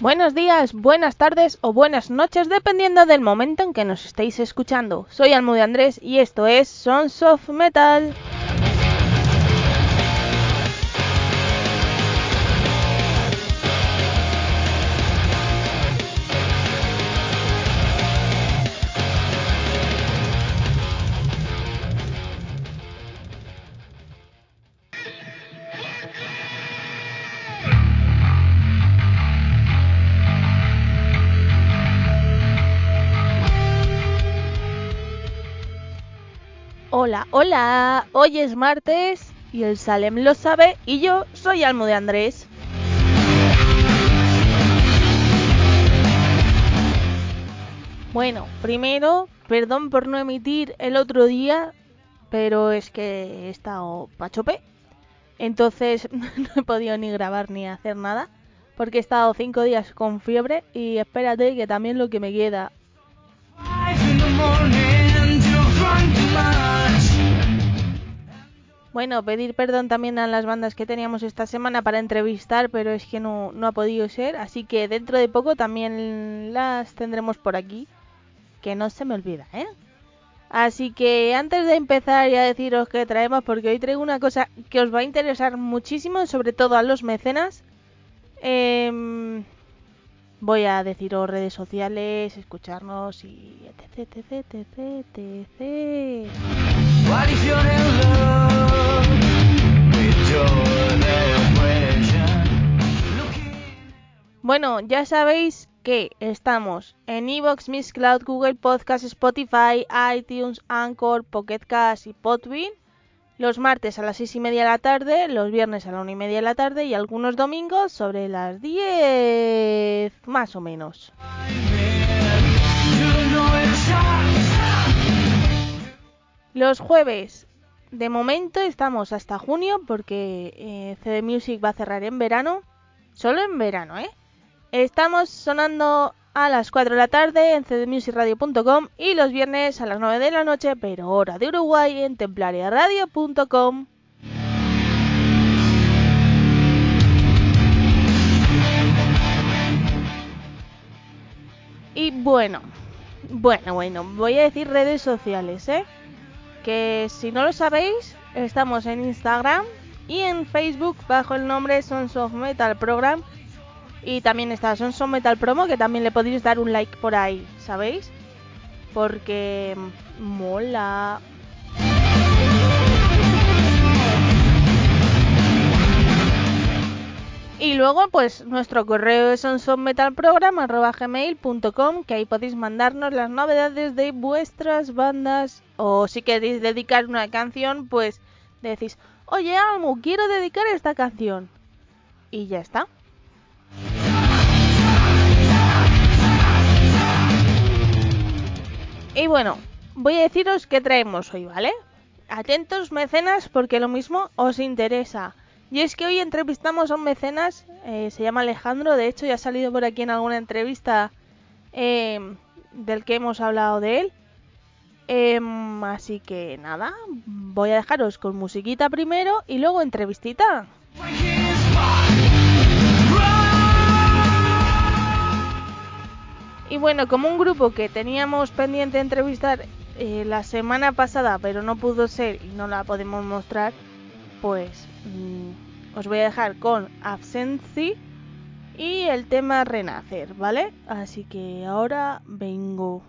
Buenos días, buenas tardes o buenas noches dependiendo del momento en que nos estéis escuchando. Soy Almude Andrés y esto es Sons of Metal. Hola, hola, hoy es martes y el Salem lo sabe y yo soy Almo de Andrés. Bueno, primero, perdón por no emitir el otro día, pero es que he estado pachope. Entonces no he podido ni grabar ni hacer nada, porque he estado cinco días con fiebre y espérate que también lo que me queda Bueno, pedir perdón también a las bandas que teníamos esta semana para entrevistar, pero es que no, ha podido ser, así que dentro de poco también las tendremos por aquí, que no se me olvida, ¿eh? Así que antes de empezar ya deciros que traemos, porque hoy traigo una cosa que os va a interesar muchísimo, sobre todo a los mecenas. Em, voy a deciros redes sociales, escucharnos y etc, etc, etc, etc. Bueno, ya sabéis que estamos en Evox, Miss Cloud, Google Podcast, Spotify, iTunes, Anchor, Pocket Cast y Podbean. Los martes a las seis y media de la tarde, los viernes a la una y media de la tarde y algunos domingos sobre las 10 más o menos. Los jueves, de momento estamos hasta junio porque eh, CD Music va a cerrar en verano. Solo en verano, ¿eh? Estamos sonando a las 4 de la tarde en cdmusicradio.com y los viernes a las 9 de la noche, pero hora de Uruguay en templariaradio.com. Y bueno, bueno, bueno, voy a decir redes sociales, ¿eh? Que si no lo sabéis, estamos en Instagram y en Facebook bajo el nombre Sons of Metal Program y también está Sonson Metal Promo, que también le podéis dar un like por ahí, ¿sabéis? Porque mola. Y luego, pues, nuestro correo es sonsonmetalprogram.gmail.com, que ahí podéis mandarnos las novedades de vuestras bandas. O si queréis dedicar una canción, pues decís, oye, Almu, quiero dedicar esta canción. Y ya está. Y bueno, voy a deciros qué traemos hoy, ¿vale? Atentos mecenas porque lo mismo os interesa. Y es que hoy entrevistamos a un mecenas, eh, se llama Alejandro, de hecho ya ha salido por aquí en alguna entrevista em, del que hemos hablado de él. Em, así que nada, voy a dejaros con musiquita primero y luego entrevistita. Y bueno, como un grupo que teníamos pendiente de entrevistar eh, la semana pasada, pero no pudo ser y no la podemos mostrar, pues mm, os voy a dejar con Absency y el tema Renacer, ¿vale? Así que ahora vengo.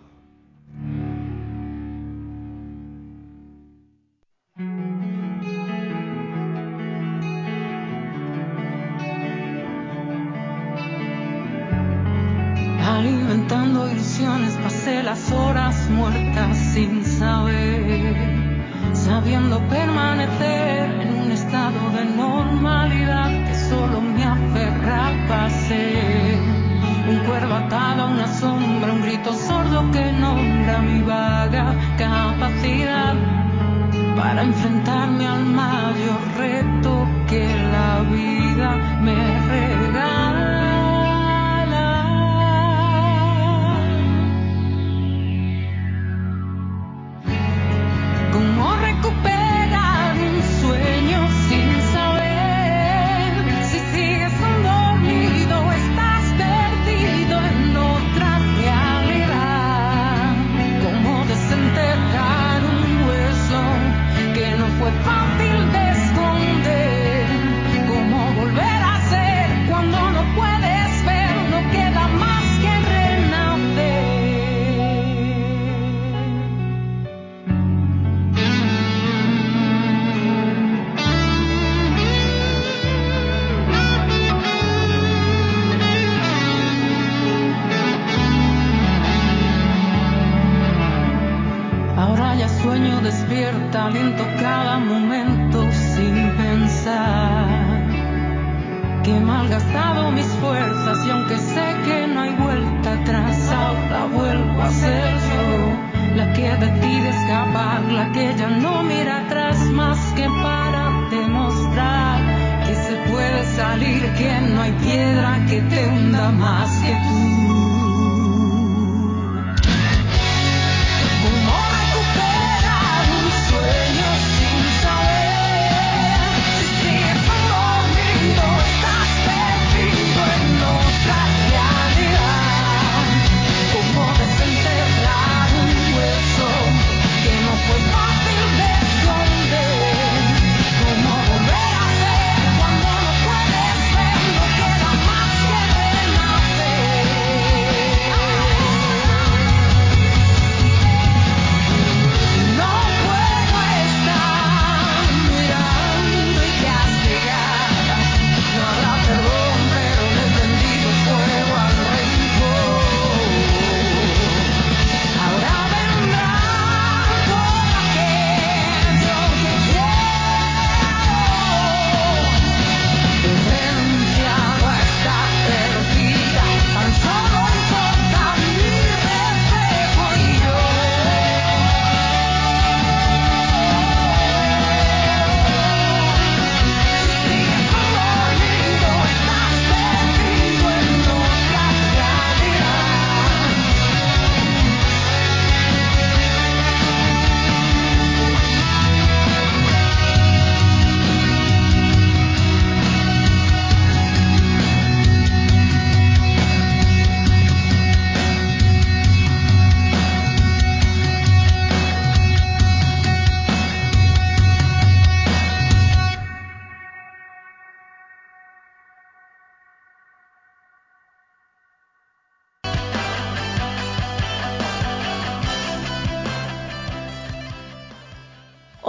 Inventando ilusiones, pasé las horas muertas sin saber, sabiendo permanecer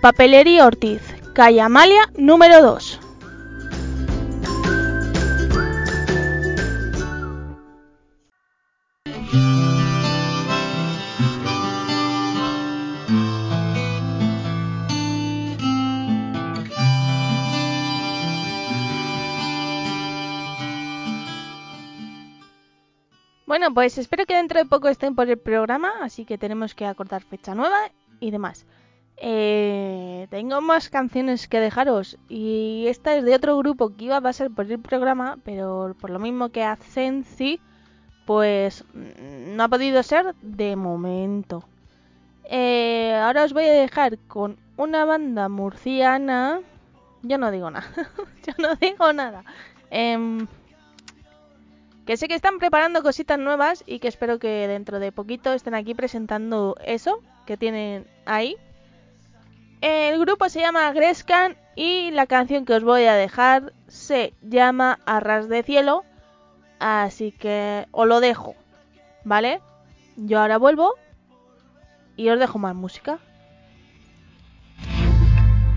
Papelería Ortiz, calle Amalia, número 2. Bueno, pues espero que dentro de poco estén por el programa, así que tenemos que acordar fecha nueva y demás. Eh, tengo más canciones que dejaros y esta es de otro grupo que iba a pasar por el programa, pero por lo mismo que Ascensi, pues mm, no ha podido ser de momento. Eh, ahora os voy a dejar con una banda murciana. Yo no digo nada, yo no digo nada. Em, que sé que están preparando cositas nuevas y que espero que dentro de poquito estén aquí presentando eso que tienen ahí. El grupo se llama Grescan y la canción que os voy a dejar se llama Arras de Cielo. Así que os lo dejo, ¿vale? Yo ahora vuelvo y os dejo más música.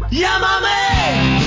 Llámame,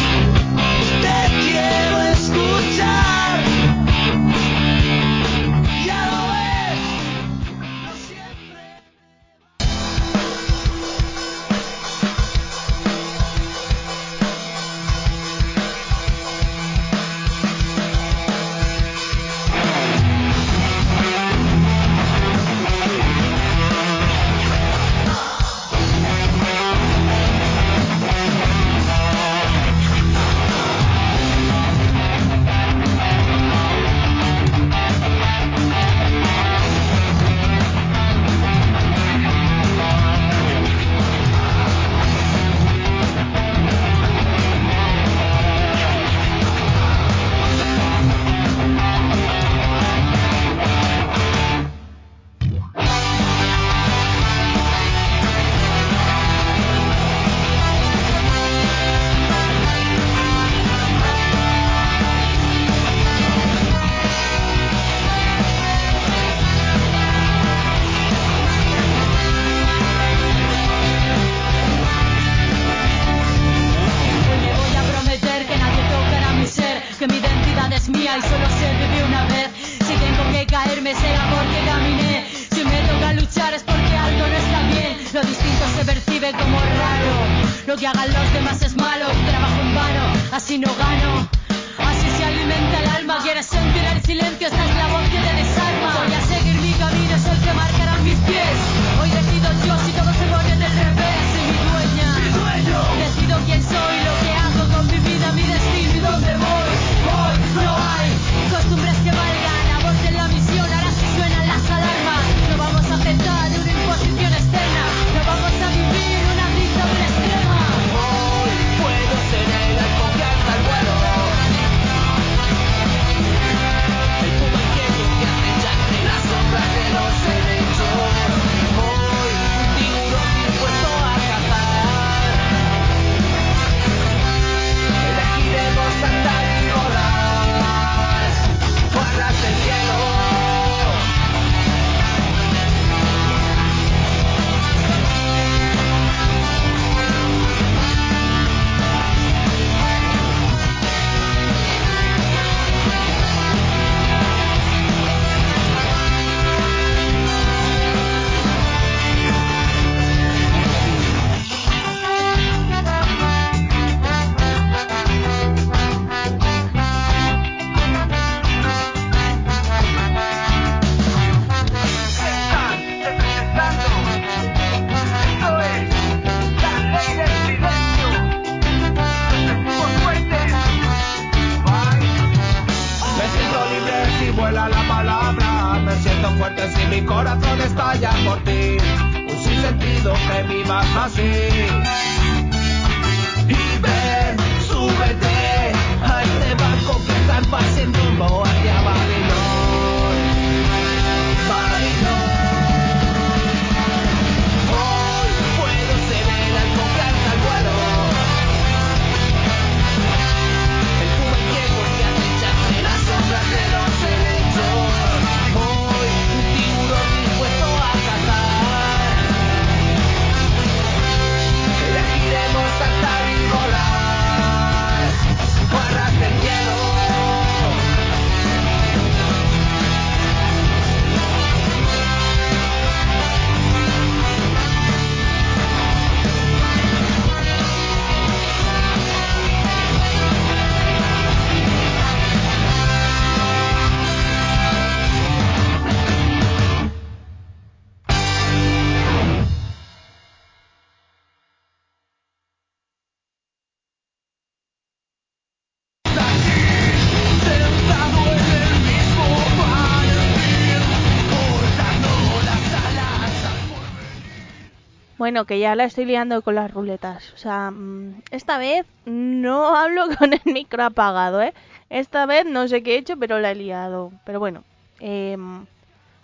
Bueno, que ya la estoy liando con las ruletas. O sea, mm, esta vez no hablo con el micro apagado, ¿eh? Esta vez no sé qué he hecho, pero la he liado. Pero bueno, em,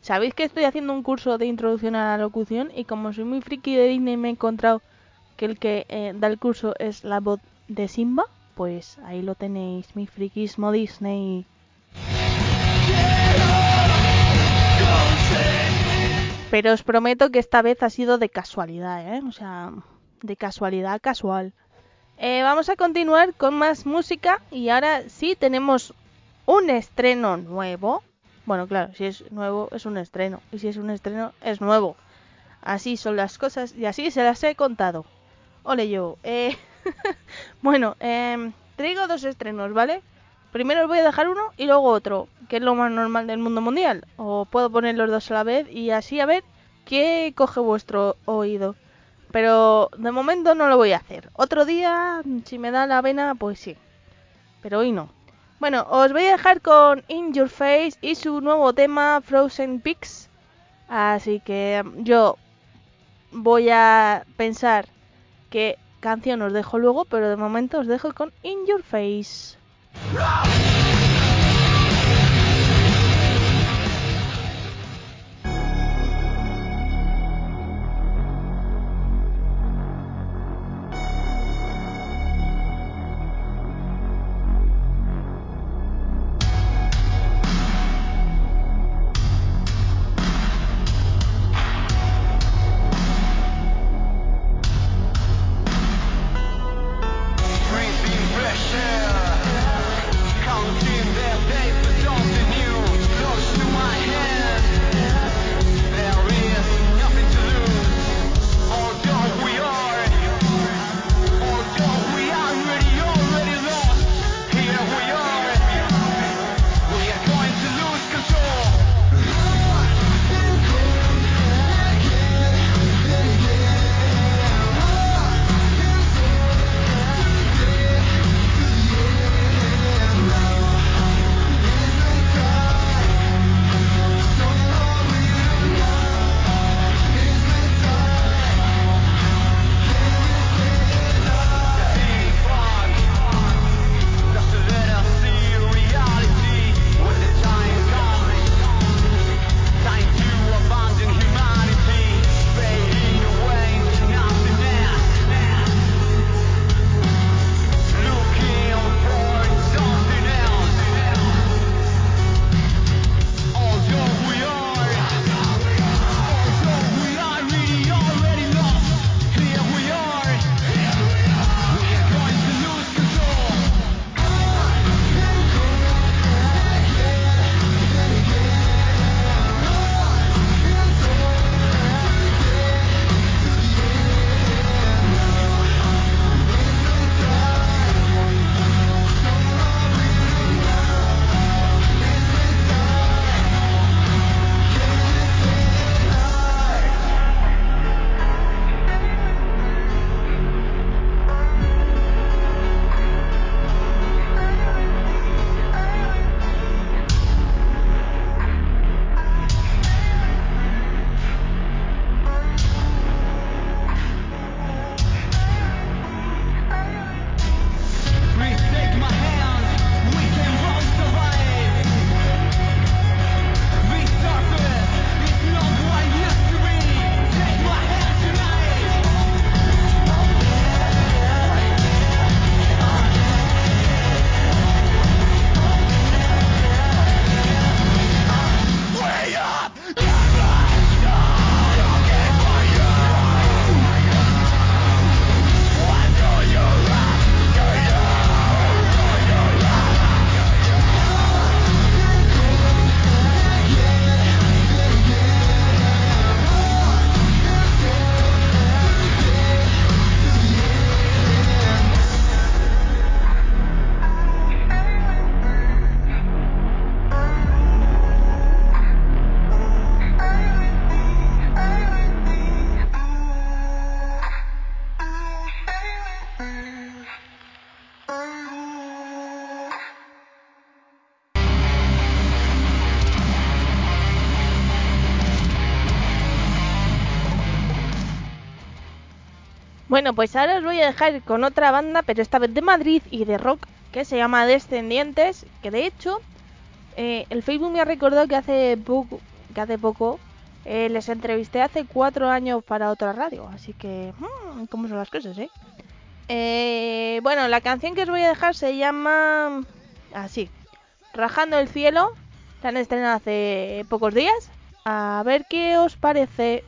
sabéis que estoy haciendo un curso de introducción a la locución y como soy muy friki de Disney me he encontrado que el que eh, da el curso es la voz de Simba. Pues ahí lo tenéis, mi frikismo Disney. Pero os prometo que esta vez ha sido de casualidad, ¿eh? O sea, de casualidad casual. Eh, vamos a continuar con más música y ahora sí tenemos un estreno nuevo. Bueno, claro, si es nuevo es un estreno y si es un estreno es nuevo. Así son las cosas y así se las he contado. Ole yo. Eh, bueno, eh, traigo dos estrenos, ¿vale? Primero voy a dejar uno y luego otro, que es lo más normal del mundo mundial. O puedo poner los dos a la vez y así a ver qué coge vuestro oído. Pero de momento no lo voy a hacer. Otro día, si me da la vena, pues sí. Pero hoy no. Bueno, os voy a dejar con In Your Face y su nuevo tema Frozen Peaks. Así que yo voy a pensar qué canción os dejo luego, pero de momento os dejo con In Your Face. Rock! Bueno, pues ahora os voy a dejar con otra banda, pero esta vez de Madrid y de rock, que se llama Descendientes, que de hecho eh, el Facebook me ha recordado que hace poco, que hace poco eh, les entrevisté hace cuatro años para otra radio, así que mm, cómo son las cosas, ¿eh? Eh, Bueno, la canción que os voy a dejar se llama así, Rajando el cielo, la han estrenado hace pocos días, a ver qué os parece.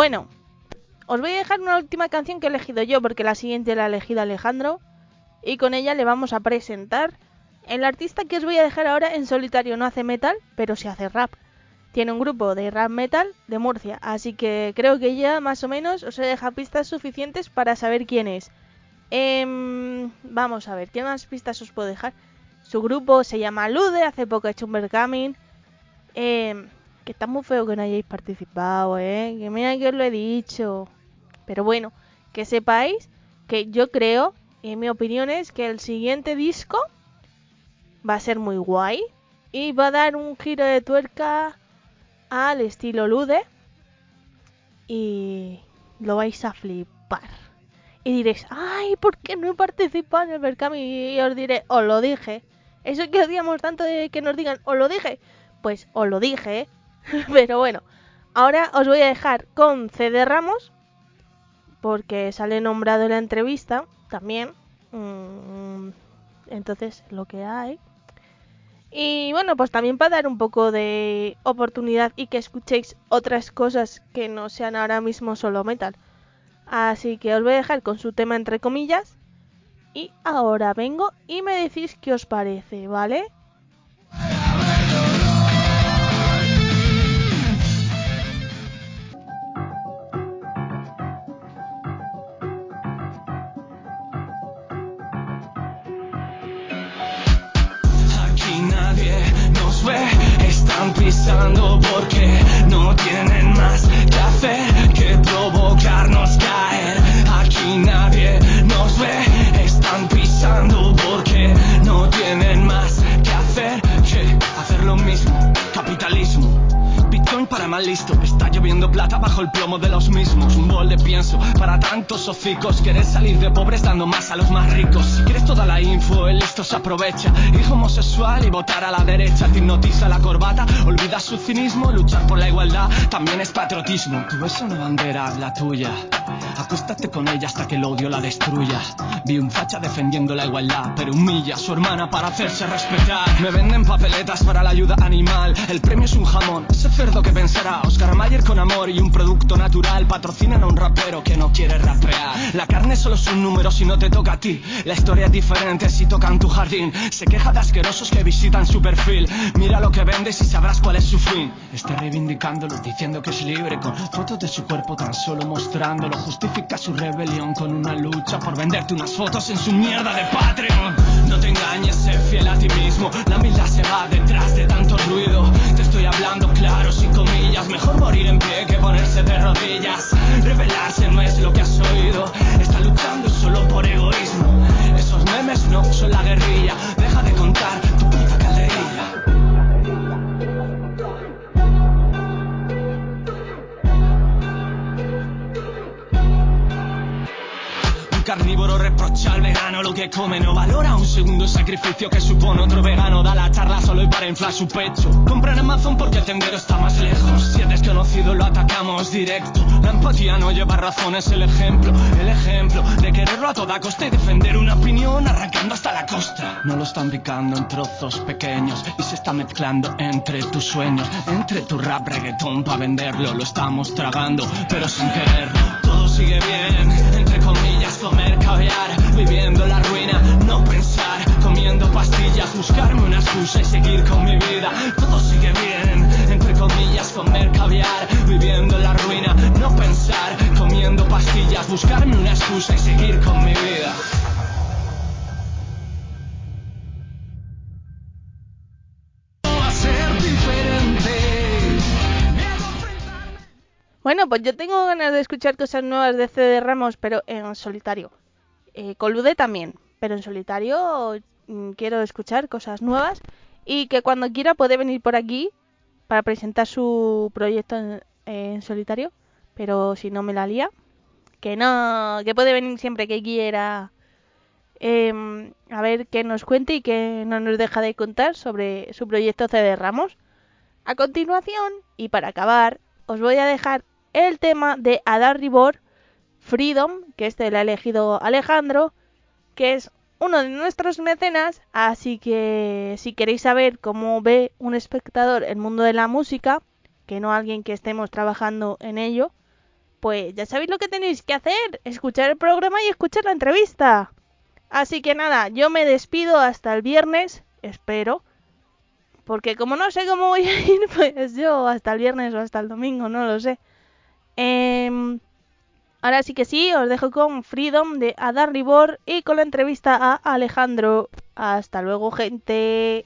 Bueno, os voy a dejar una última canción que he elegido yo, porque la siguiente la ha elegido Alejandro. Y con ella le vamos a presentar el artista que os voy a dejar ahora en solitario. No hace metal, pero sí hace rap. Tiene un grupo de rap metal de Murcia, así que creo que ya más o menos os he dejado pistas suficientes para saber quién es. Em, vamos a ver, ¿qué más pistas os puedo dejar? Su grupo se llama Lude, hace poco ha hecho un Bergamin. Em, que está muy feo que no hayáis participado, ¿eh? Que mira que os lo he dicho. Pero bueno, que sepáis que yo creo, en mi opinión es que el siguiente disco va a ser muy guay y va a dar un giro de tuerca al estilo Lude y lo vais a flipar. Y diréis, ay, ¿por qué no he participado en el Berkami? Y os diré, os lo dije. Eso que odiamos tanto de que nos digan, os lo dije. Pues os lo dije. Pero bueno, ahora os voy a dejar con CD Ramos, porque sale nombrado en la entrevista también. Mm, entonces, lo que hay. Y bueno, pues también para dar un poco de oportunidad y que escuchéis otras cosas que no sean ahora mismo solo metal. Así que os voy a dejar con su tema entre comillas. Y ahora vengo y me decís qué os parece, ¿vale? Están pisando porque no tienen más que hacer que provocarnos caer. Aquí nadie nos ve, están pisando porque no tienen más que hacer que hacer lo mismo. Capitalismo. Bitcoin para mal listo, está lloviendo plata bajo el plomo de los mismos. Un bol de pienso para tantos hocicos. Quieres salir de pobres dando más a los más ricos. Si quieres toda la info, el listo se aprovecha. Hijo homosexual y votar a la derecha. Te hipnotiza la corbata, olvidas su cinismo. Luchar por la igualdad también es patriotismo. Tu es una bandera, la tuya. Acuéstate con ella hasta que el odio la destruya. Vi un facha defendiendo la igualdad, pero humilla a su hermana para hacerse respetar. Me venden papeletas para la ayuda animal. El premio es un jamón, ese cerdo que Oscar Mayer con amor y un producto natural patrocinan a un rapero que no quiere rapear. La carne solo es un número si no te toca a ti. La historia es diferente si toca en tu jardín. Se queja de asquerosos que visitan su perfil. Mira lo que vendes y sabrás cuál es su fin. Está reivindicándolo, diciendo que es libre con fotos de su cuerpo tan solo mostrándolo. Justifica su rebelión con una lucha por venderte unas fotos en su mierda de Patreon. No te engañes, sé fiel a ti mismo. La humildad se va detrás de tanto ruido. Te estoy hablando claro, sin Mejor morir en pie que ponerse de rodillas. Rebelarse no es lo que has oído. Está luchando solo por egoísmo. Esos memes no son la guerrilla. Carnívoro reprocha al vegano lo que come, no valora un segundo sacrificio que supone otro vegano. Da la charla solo y para inflar su pecho. Compra en Amazon porque el tendero está más lejos. Si es desconocido lo atacamos directo. La empatía no lleva razón, es el ejemplo. El ejemplo de quererlo a toda costa y defender una opinión arrancando hasta la costa. No lo están picando en trozos pequeños y se está mezclando entre tus sueños, entre tu rap reggaetón para venderlo. Lo estamos tragando, pero sin quererlo. Todo sigue bien, comer caviar, viviendo la ruina, no pensar, comiendo pastillas, buscarme una excusa y seguir con mi vida. Todo sigue bien, entre comillas, comer caviar, viviendo la ruina, no pensar, comiendo pastillas, buscarme una excusa y seguir con mi vida. Bueno, pues yo tengo ganas de escuchar cosas nuevas de CD Ramos, pero en solitario. Eh, con Lude también, pero en solitario mm, quiero escuchar cosas nuevas y que cuando quiera puede venir por aquí para presentar su proyecto en, solitario, pero si no me la lía, que no, que puede venir siempre que quiera em, a ver qué nos cuente y que no nos deja de contar sobre su proyecto CD Ramos. A continuación, y para acabar, os voy a dejar el tema de Adar Ribor, Freedom, que este lo ha elegido Alejandro, que es uno de nuestros mecenas, así que si queréis saber cómo ve un espectador el mundo de la música, que no alguien que estemos trabajando en ello, pues ya sabéis lo que tenéis que hacer, escuchar el programa y escuchar la entrevista. Así que nada, yo me despido hasta el viernes, espero, porque como no sé cómo voy a ir, pues yo hasta el viernes o hasta el domingo, no lo sé. Em, ahora sí que sí, os dejo con Freedom de Adar Ribor y con la entrevista a Alejandro. Hasta luego, gente.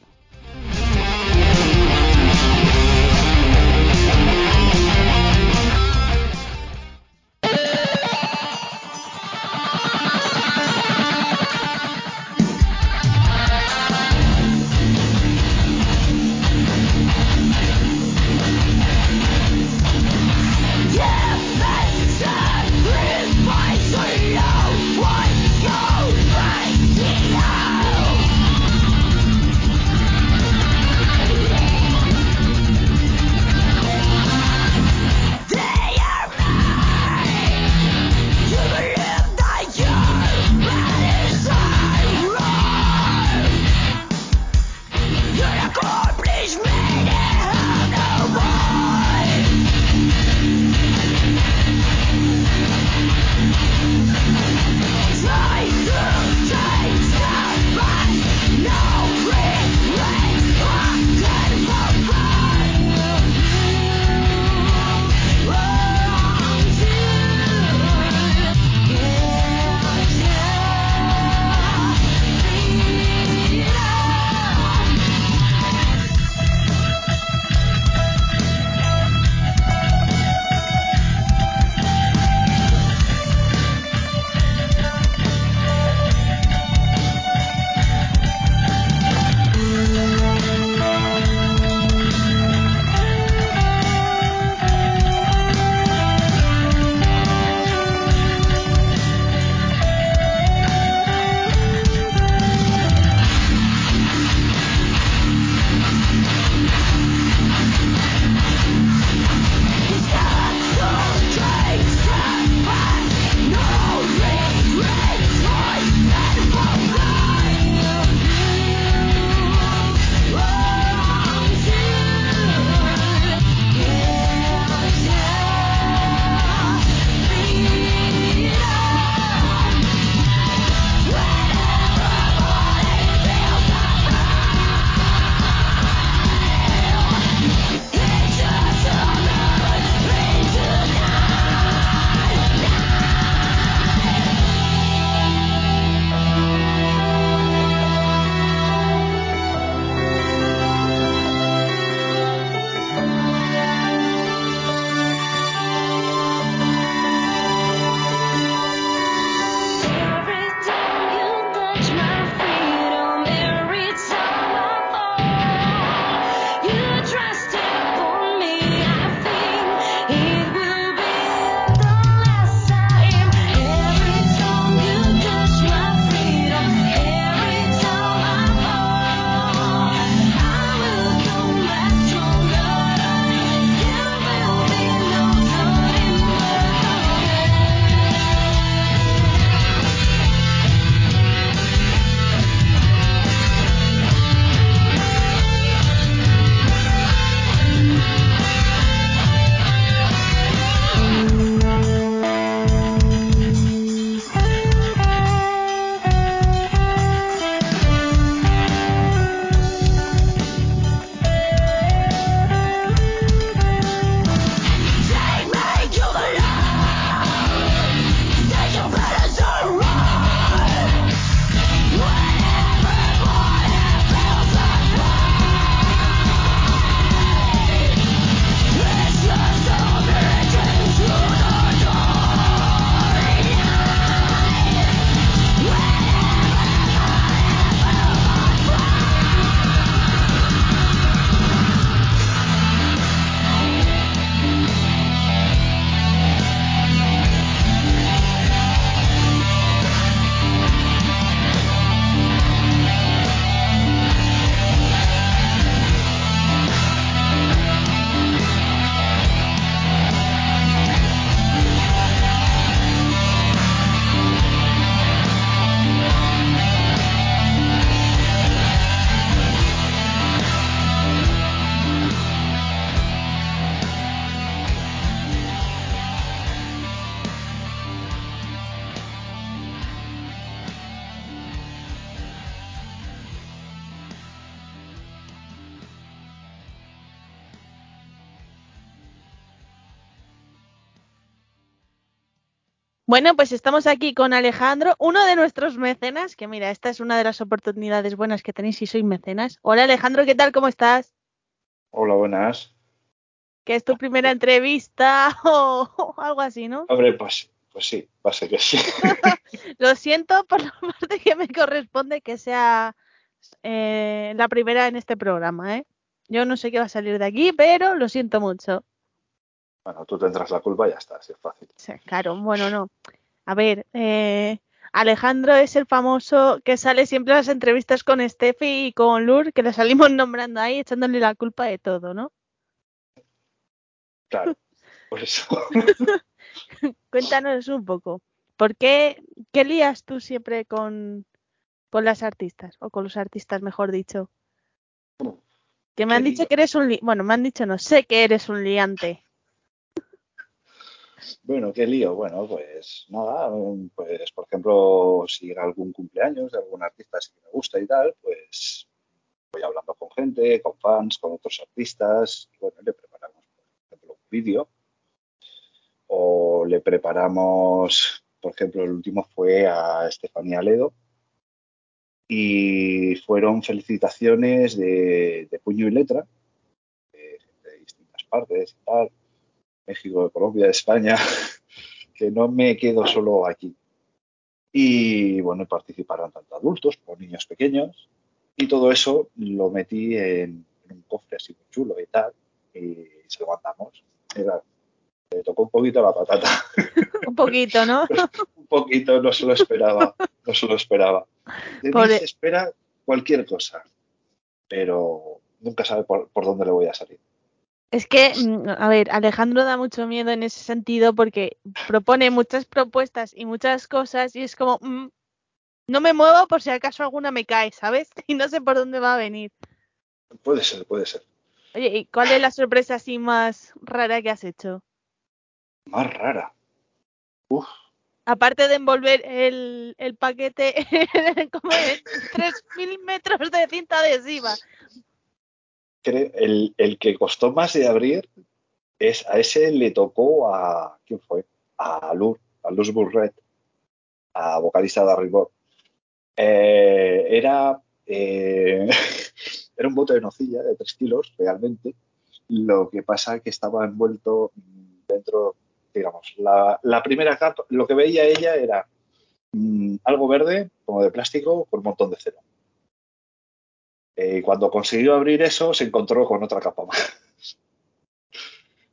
Bueno, pues estamos aquí con Alejandro, uno de nuestros mecenas, que mira, esta es una de las oportunidades buenas que tenéis si sois mecenas. Hola Alejandro, ¿qué tal? ¿Cómo estás? Hola, buenas. Que es tu primera entrevista o algo así, ¿no? Hombre, pues, pues sí, va a ser que sí. Lo siento por la parte que me corresponde que sea eh, la primera en este programa, ¿eh? Yo no sé qué va a salir de aquí, pero lo siento mucho. Bueno, tú tendrás la culpa y ya está, así es fácil. Sí, claro, bueno, no. A ver, eh, Alejandro es el famoso que sale siempre en las entrevistas con Steffi y con Lur, que le salimos nombrando ahí, echándole la culpa de todo, ¿no? Claro, por eso. Cuéntanos un poco. ¿Por qué, qué lías tú siempre con, con las artistas? O con los artistas, mejor dicho. Que me ¿Qué han dicho que eres un li bueno, me han dicho no, sé que eres un liante. Bueno, qué lío. Bueno, pues nada, um, pues por ejemplo, si llega algún cumpleaños de algún artista que me gusta y tal, pues voy hablando con gente, con fans, con otros artistas, y bueno, le preparamos, por ejemplo, un vídeo. O le preparamos, por ejemplo, el último fue a Estefanía Ledo, y fueron felicitaciones de, de puño y letra de, de distintas partes y tal, México, de Colombia, de España, que no me quedo solo aquí. Y bueno, participaron tanto adultos como niños pequeños y todo eso lo metí en, en un cofre así muy chulo y tal y se lo mandamos. Era, le tocó un poquito la patata, Un poquito, ¿no? un poquito, no se lo esperaba, no se lo esperaba. De mí se espera cualquier cosa, pero nunca sabe por, por dónde le voy a salir. Es que, mm, a ver, Alejandro da mucho miedo en ese sentido porque propone muchas propuestas y muchas cosas y es como, mm, no me muevo por si acaso alguna me cae, ¿sabes? Y no sé por dónde va a venir. Puede ser, puede ser. Oye, ¿y cuál es la sorpresa así más rara que has hecho? Más rara. Uf, Aparte de envolver el, el paquete en como en 3.000 metros de cinta adhesiva. El, el que costó más de abrir es a ese le tocó a ¿quién fue? A Luz, a Luz Burret, a vocalista de Rigor. Eh, era eh, era un bote de nocilla de 3 kilos realmente. Lo que pasa que estaba envuelto dentro, digamos, la, la primera capa, lo que veía ella era mm, algo verde, como de plástico, con un montón de cera. Eh, cuando consiguió abrir eso, se encontró con otra capa más.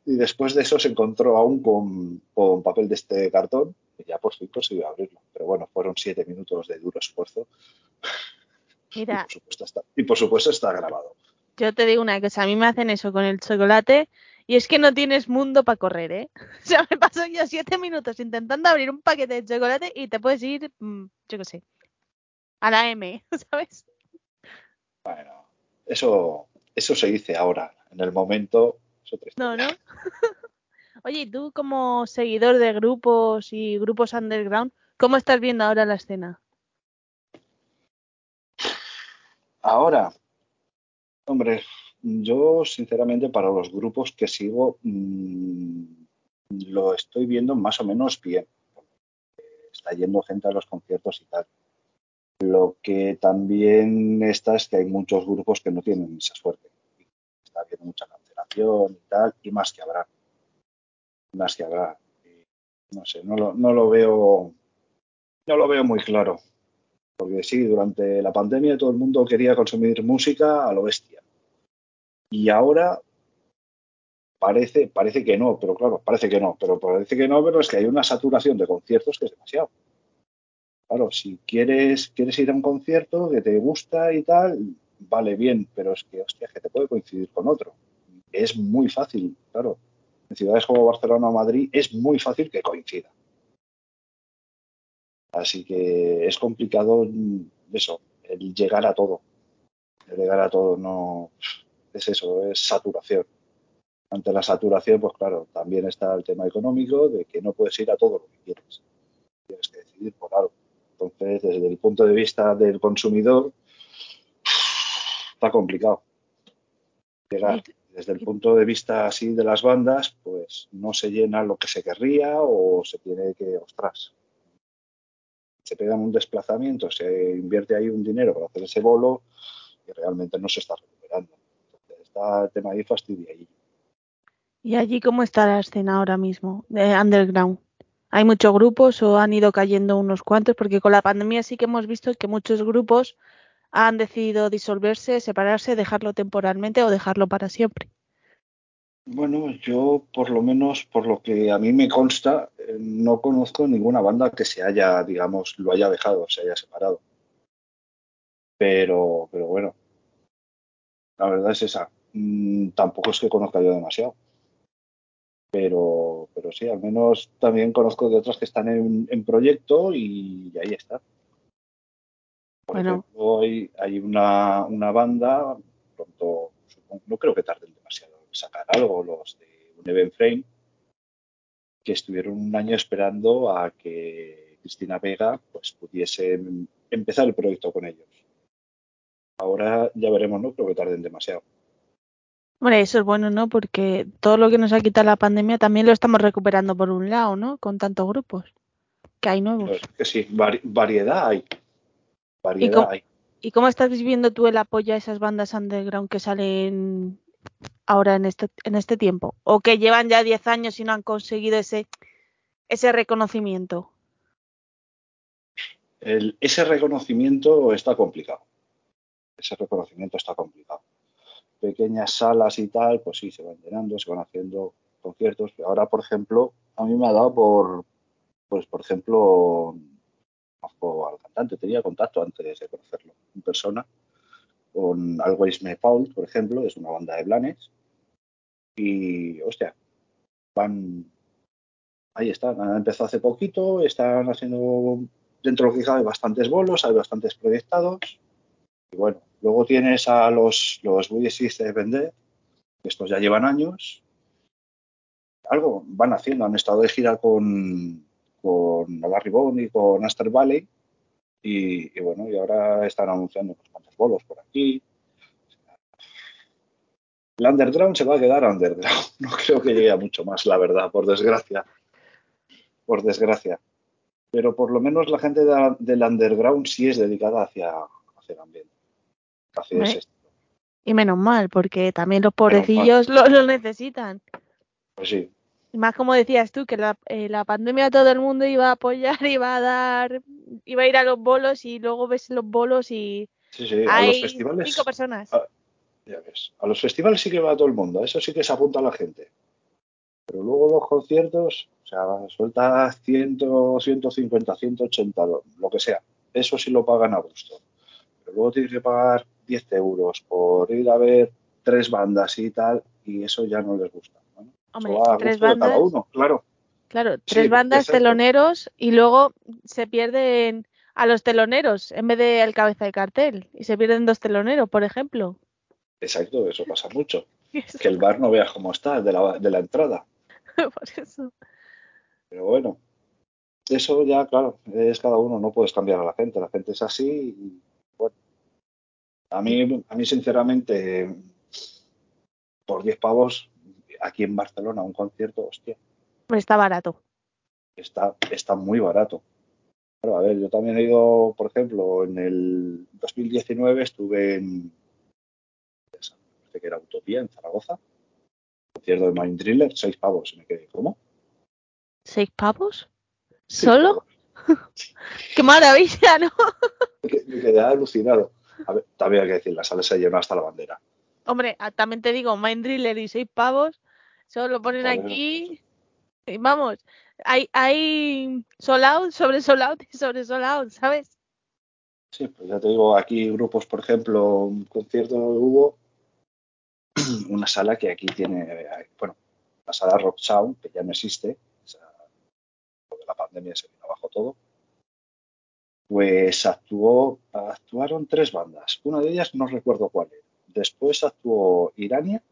Y después de eso se encontró aún con, con papel de este cartón, y ya por fin consiguió abrirlo. Pero bueno, fueron siete minutos de duro esfuerzo. Y Mira, por supuesto está, y por supuesto está grabado. yo te digo una cosa, a mí me hacen eso con el chocolate y es que no tienes mundo para correr, ¿eh? O sea, me paso yo siete minutos intentando abrir un paquete de chocolate y te puedes ir, mm, yo qué sé, a la M, ¿sabes? Bueno, eso, eso se dice ahora. En el momento es otra No, historia. ¿no? Oye, y tú como seguidor de grupos y grupos underground, ¿cómo estás viendo ahora la escena? Ahora, hombre, yo sinceramente para los grupos que sigo mm, lo estoy viendo más o menos bien. Está yendo gente a los conciertos y tal. Lo que también está es que hay muchos grupos que no tienen esa suerte. Está habiendo mucha cancelación y tal, y más que habrá. Más que habrá. No sé, no lo, no lo veo, no lo veo muy claro. Porque sí, durante la pandemia todo el mundo quería consumir música a lo bestia. Y ahora parece, parece que no, pero claro, parece que no, pero parece que no, pero es que hay una saturación de conciertos que es demasiado. Claro, si quieres, quieres ir a un concierto que te gusta y tal, vale bien, pero es que, hostia, que te puede coincidir con otro. Es muy fácil, claro. En ciudades como Barcelona o Madrid es muy fácil que coincida. Así que es complicado mm, eso, el llegar a todo. El llegar a todo no es eso, es saturación. Ante la saturación, pues claro, también está el tema económico de que no puedes ir a todo lo que quieres. Tienes que decidir por algo. Entonces, desde el punto de vista del consumidor, está complicado llegar. Desde el punto de vista así de las bandas, pues no se llena lo que se querría o se tiene que, ostras, se pega un desplazamiento, se invierte ahí un dinero para hacer ese bolo y realmente no se está recuperando. Entonces, está el tema ahí fastidiadillo. ¿Y allí cómo está la escena ahora mismo de underground? ¿Hay muchos grupos o han ido cayendo unos cuantos? Porque con la pandemia sí que hemos visto que muchos grupos han decidido disolverse, separarse, dejarlo temporalmente o dejarlo para siempre. Bueno, yo por lo menos, por lo que a mí me consta, eh, no conozco ninguna banda que se haya, digamos, lo haya dejado, se haya separado. Pero, pero bueno, la verdad es esa. Mm, tampoco es que conozca yo demasiado. Pero, pero sí, al menos también conozco de otras que están en, en proyecto y ahí está. Por Bueno. ejemplo, hay, hay una, una banda, pronto, supongo- no creo que tarden demasiado en sacar algo, los de un Event Frame, que estuvieron un año esperando a que Cristina Vega pues, pudiese em- empezar el proyecto con ellos. Ahora ya veremos, no creo que tarden demasiado. Hombre, eso es bueno, ¿no? Porque todo lo que nos ha quitado la pandemia también lo estamos recuperando por un lado, ¿no? Con tantos grupos que hay nuevos. es que sí, vari- variedad hay. Variedad cómo- hay. ¿Y cómo estás viviendo tú el apoyo a esas bandas underground que salen ahora en este, en este tiempo? ¿O que llevan ya 10 años y no han conseguido ese, ese reconocimiento? El- ese reconocimiento está complicado. Ese reconocimiento está complicado. Pequeñas salas y tal, pues sí, se van llenando, se van haciendo conciertos. Ahora, por ejemplo, a mí me ha dado por, pues por ejemplo, al cantante, tenía contacto antes de conocerlo en persona, con Always Me Fault, por ejemplo, es una banda de Blanes. Y, hostia, van, ahí están, han empezado hace poquito, están haciendo, dentro de lo que cabe, bastantes bolos, hay bastantes proyectados. Y bueno, luego tienes a los, los de Vender, que estos ya llevan años. Algo van haciendo, han estado de gira con, con Bone y con Aster Valley. Y, bueno, y ahora están anunciando unos cuantos bolos por aquí. El underground se va a quedar underground. No creo que llegue a mucho más, la verdad, por desgracia. Por desgracia. Pero por lo menos la gente del underground sí es dedicada hacia, hacia el ambiente. Y menos mal, porque también los pobrecillos lo, lo necesitan. Pues sí, Y más como decías tú, que la, eh, la pandemia todo el mundo iba a apoyar, iba a dar, iba a ir a los bolos y luego ves los bolos y sí, sí. A los festivales. cinco personas. Ya ves. A los festivales sí que va todo el mundo, a eso sí que se apunta la gente. Pero luego los conciertos, o sea, suelta 100, 150, 180, lo, lo que sea. Eso sí lo pagan a gusto. Pero luego tienes que pagar 10 euros por ir a ver tres bandas y tal, y eso ya no les gusta. Hombre, va a tres de cada bandas. uno, claro. Claro, Sí, tres bandas, exacto. teloneros y luego se pierden a los teloneros en vez de al cabeza de cartel y se pierden dos teloneros, por ejemplo. Exacto, eso pasa mucho. Que el bar no veas cómo está de la, de la entrada. por eso. Pero bueno, eso ya, claro, es cada uno, no puedes cambiar a la gente, la gente es así y bueno. A mí, a mí sinceramente, por 10 pavos, aquí en Barcelona, un concierto, hostia, Está barato. está, está muy barato. Claro, a ver, yo también he ido, por ejemplo, en el 2019 estuve en, que era Utopía, en Zaragoza, concierto de Mind Driller, 6 pavos, y me quedé, ¿cómo? ¿Seis pavos? ¿Solo? ¡Qué maravilla, ¿no? Me quedé alucinado. Ver, también hay que decir, la sala se llenó hasta la bandera. Hombre, ah, también te digo, Mind Driller y seis pavos, solo lo ponen aquí y vamos, hay, hay sold out sobre sold out y sobre sold out, ¿sabes? Sí, pues ya te digo, aquí grupos, por ejemplo, un concierto hubo, una sala que aquí tiene, bueno, la sala Rock Sound, que ya no existe, o sea, por la pandemia se vino abajo todo, pues actuó, actuaron tres bandas, una de ellas no recuerdo cuál era, después actuó Irania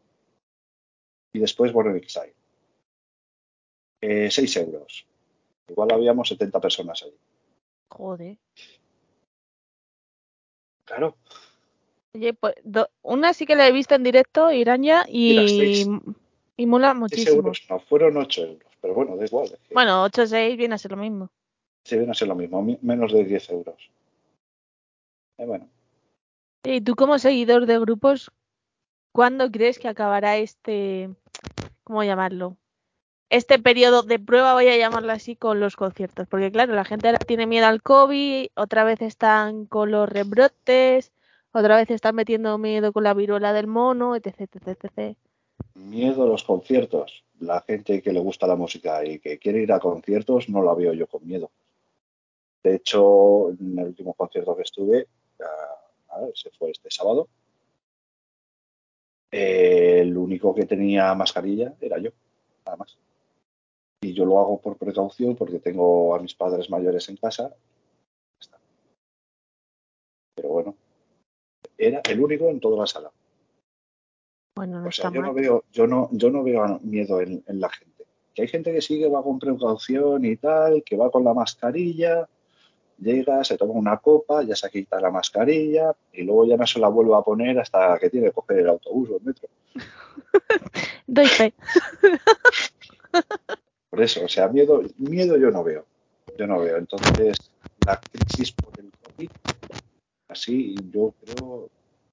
y después Born Exile. Eh, seis euros. Igual habíamos 70 personas allí. Joder. Claro. Oye, pues do- una sí que la he visto en directo, Iraña, Y y, mola 6 muchísimo. euros, no, fueron 8 euros. Pero bueno, da igual. es que Bueno, 8 o 6 viene a ser lo mismo. Se viene a ser lo mismo, mi- menos de 10 euros. Eh, bueno, Y tú como seguidor de grupos, ¿cuándo crees que acabará este, cómo llamarlo? Este periodo de prueba, voy a llamarlo así, con los conciertos. Porque claro, la gente ahora tiene miedo al COVID, otra vez están con los rebrotes, otra vez están metiendo miedo con la viruela del mono, etc, etc, etc. miedo a los conciertos. La gente que le gusta la música y que quiere ir a conciertos no la veo yo con miedo. De hecho, en el último concierto que estuve, a ver, se fue este sábado, eh, el único que tenía mascarilla era yo, nada más. Y yo lo hago por precaución porque tengo a mis padres mayores en casa. Está. Pero bueno, era el único en toda la sala. Bueno, no O sea, está yo no veo, yo no, yo no veo miedo en, en la gente. Que hay gente que sigue, va con precaución y tal, que va con la mascarilla, llega, se toma una copa, ya se quita la mascarilla y luego ya no se la vuelve a poner hasta que tiene que coger el autobús o el metro. Doy fe. Por eso, o sea, miedo, miedo yo no veo. Yo no veo. Entonces, la crisis por el COVID, así yo creo,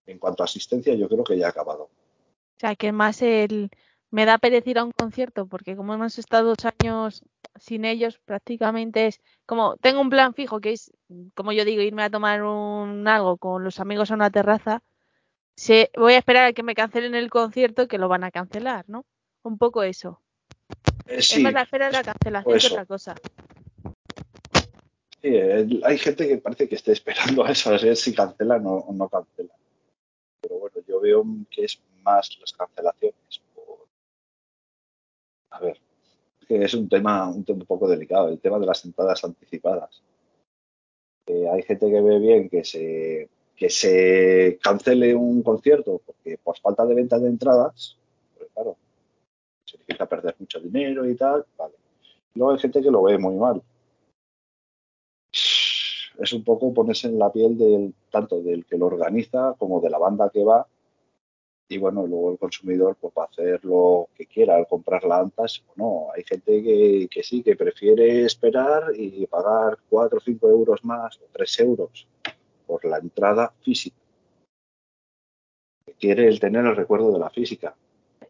en cuanto a asistencia, yo creo que ya ha acabado. O sea, que más el... Me da pereza ir a un concierto porque como hemos estado dos años sin ellos, prácticamente es como tengo un plan fijo que es, como yo digo, irme a tomar un algo con los amigos a una terraza. Se, voy a esperar a que me cancelen el concierto que lo van a cancelar, ¿no? Un poco eso. Eh, Es más la espera de la cancelación que eso. otra cosa. sí, eh, hay gente que parece que esté esperando a eso, a ver si cancelan o, o no cancelan. Pero bueno, yo veo que es más las cancelaciones. por- A ver, que es un tema, un tema un poco delicado, el tema de las entradas anticipadas. Eh, hay gente que ve bien que se, que se cancele un concierto porque por falta de venta de entradas, pues claro, significa perder mucho dinero y tal, vale. Luego hay gente que lo ve muy mal. Es un poco ponerse en la piel del tanto del que lo organiza como de la banda que va y bueno, luego el consumidor pues va a hacer lo que quiera al comprarla antes o no. Hay gente que, que sí, que prefiere esperar y pagar 4 o 5 euros más o 3 euros por la entrada física. Que quiere el tener el recuerdo de la física.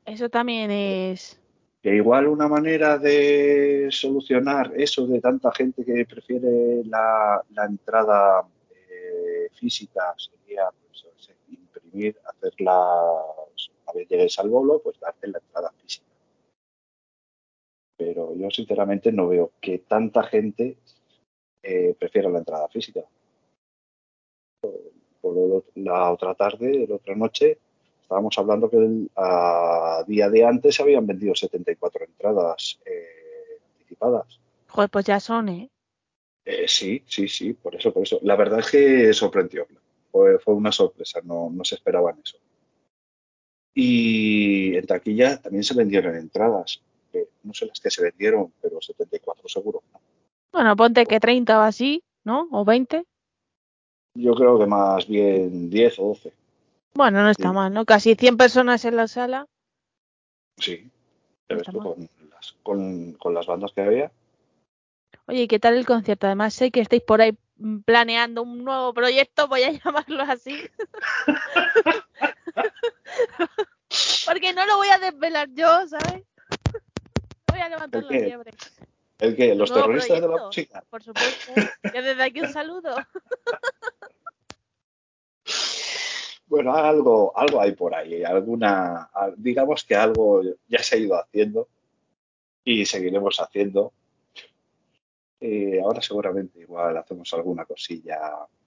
Eso también es... Que igual una manera de solucionar eso de tanta gente que prefiere la, la entrada eh, física sería pues, imprimir, hacerlas, a ver, llegues al bolo, pues darte la entrada física. Pero yo sinceramente no veo que tanta gente eh, prefiera la entrada física. Por la otra tarde, la otra noche, estábamos hablando que el- a día de antes se habían vendido 74 entradas eh, anticipadas. Joder, pues ya son, ¿eh? Eh, sí, sí, sí, por eso, por eso. La verdad es que sorprendió. Fue, fue una sorpresa, no, no se esperaban eso. Y en taquilla también se vendieron entradas. Eh, no sé las que se vendieron, pero 74 seguro. ¿no? Bueno, ponte que 30 o así, ¿no? O 20. Yo creo que más bien 10 o 12. Bueno, no está Sí. mal, ¿no? Casi 100 personas en la sala. Sí. Ya ves tú, con las, con, con las bandas que había. Oye, ¿y ¿qué tal el concierto? Además, sé que estáis por ahí planeando un nuevo proyecto, voy a llamarlo así. Porque no lo voy a desvelar yo, ¿sabes? No voy a levantar ¿El la qué? liebre. ¿El que Los terroristas de la música. Por supuesto. Que desde aquí un saludo. Bueno, algo, algo hay por ahí. Alguna, al- digamos que algo ya se ha ido haciendo y seguiremos haciendo. Eh, ahora seguramente igual hacemos alguna cosilla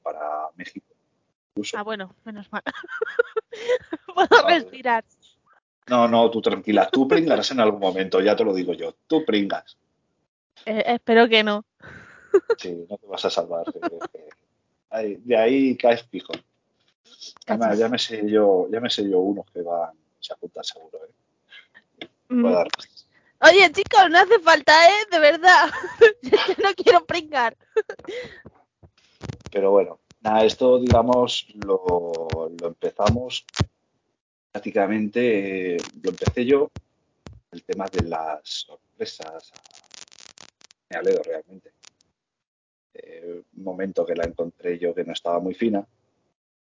para México. incluso. Ah, bueno, menos mal. Puedo Vale. respirar. No, no, tú tranquila. Tú pringarás en algún momento, ya te lo digo yo. Tú pringas. Eh, espero que no. Sí, no te vas a salvar. eh, de ahí caes fijo. Además, ya me sé yo, ya me sé yo unos que van, se apuntan seguro, ¿eh? Mm, Voy a dar- Oye, chicos, no hace falta, ¿eh? De verdad. No quiero pringar. Pero bueno, Nada, esto, digamos, lo, lo empezamos prácticamente, eh, lo empecé yo, el tema de las sorpresas. Me alegro realmente. Eh, un momento que la encontré yo que no estaba muy fina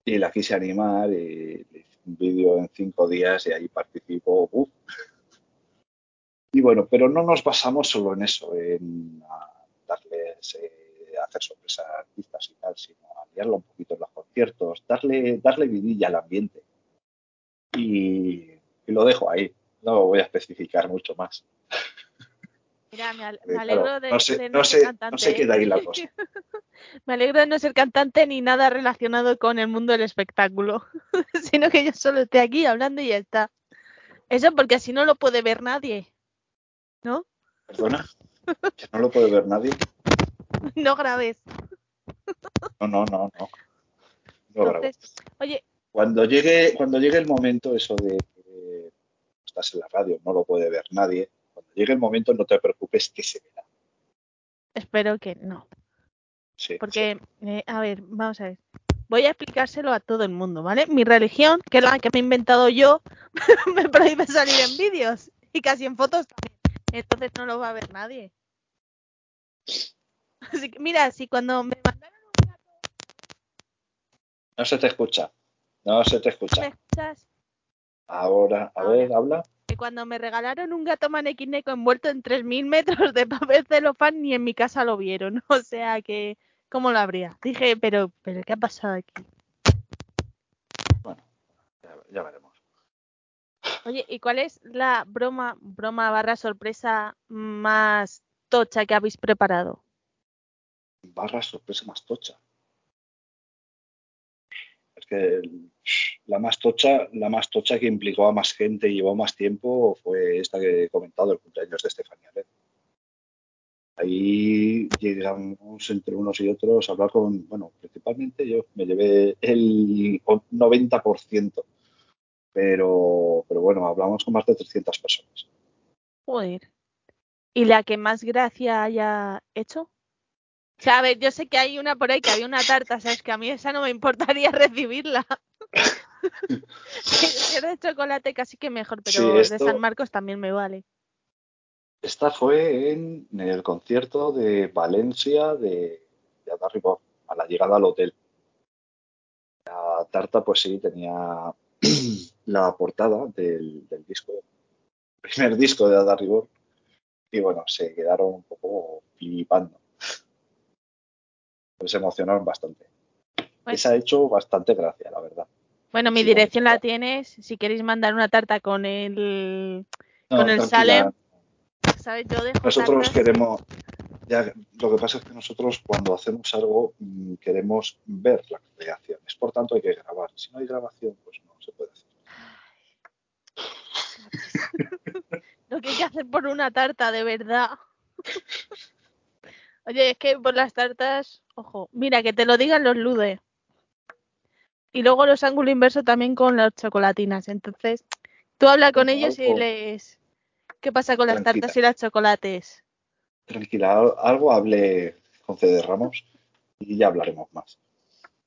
y la quise animar y le hice un vídeo en cinco días y ahí participo. uf. Y bueno, pero no nos basamos solo en eso, en ah, darles, eh, hacer sorpresas a artistas y tal, sino a liarlo un poquito en los conciertos, darle, darle vidilla al ambiente. Y, y lo dejo ahí, no voy a especificar mucho más. Mira, me, Eh, claro, alegro de, no sé- de no ser sé- cantante. no se queda ahí la cosa. me alegro de no ser cantante ni nada relacionado con el mundo del espectáculo, sino que yo solo esté aquí hablando y ya está. Eso porque así no lo puede ver nadie, ¿no? Perdona, que no lo puede ver nadie. No grabes. No, no, no, no. No. Entonces, oye, Cuando llegue, cuando llegue el momento, eso de que estás en la radio, no lo puede ver nadie. Cuando llegue el momento, no te preocupes que se verá. espero que no. Sí, Porque, eh, a ver, vamos a ver. Voy a explicárselo a todo el mundo, ¿vale? Mi religión, que es la que me he inventado yo, me prohíbe salir en vídeos y casi en fotos también. Entonces no lo va a ver nadie. Así que, mira, si cuando me mandaron un gato, No se te escucha. No se te ¿me escucha. escuchas? Ahora, a Ahora. ver, habla. Que cuando me regalaron un gato manequineco envuelto en 3.000 metros de papel celofán, ni en mi casa lo vieron. O sea que, ¿cómo lo habría? Dije, pero, pero ¿qué ha pasado aquí? Bueno, ya, ya veremos. Oye, ¿y cuál es la broma, broma barra sorpresa más tocha que habéis preparado? Barra sorpresa más tocha. Es que la más tocha, la más tocha que implicó a más gente y llevó más tiempo fue esta que he comentado, el cumpleaños de Estefanía. Ahí llegamos entre unos y otros a hablar con, bueno, principalmente yo me llevé el 90%, pero, pero bueno, hablamos con más de 300 personas. Joder. ¿Y la que más gracia haya hecho? O sea, a ver, yo sé que hay una por ahí que había una tarta, ¿sabes? Que a mí esa no me importaría recibirla. si de chocolate casi que mejor, pero Sí, de San Marcos también me vale. Esta fue en, el concierto de Valencia de, de a la llegada al hotel. La tarta, pues sí, tenía la portada del, del disco, primer disco de Ada Ribot. Y bueno, se quedaron un poco flipando. Pues se emocionaron bastante. Bueno. Les ha hecho bastante gracia, la verdad. Bueno, mi Sí, dirección la tienes. Si queréis mandar una tarta con el, No, con el Salem, ¿sabes? Yo dejo Nosotros tartas. queremos, ya, lo que pasa es que nosotros cuando hacemos algo mm, queremos ver las reacciones, por tanto hay que grabar. Si no hay grabación, pues no se puede hacer. Lo que hay que hacer por una tarta, de verdad. Oye, es que por las tartas, ojo, mira, que te lo digan los ludes. Y luego los ángulo inverso también con las chocolatinas. Entonces, tú habla con ellos y les... ¿Qué pasa con las Tranquila. tartas y las chocolates? Tranquila, al- algo hable con Fede Ramos y ya hablaremos más.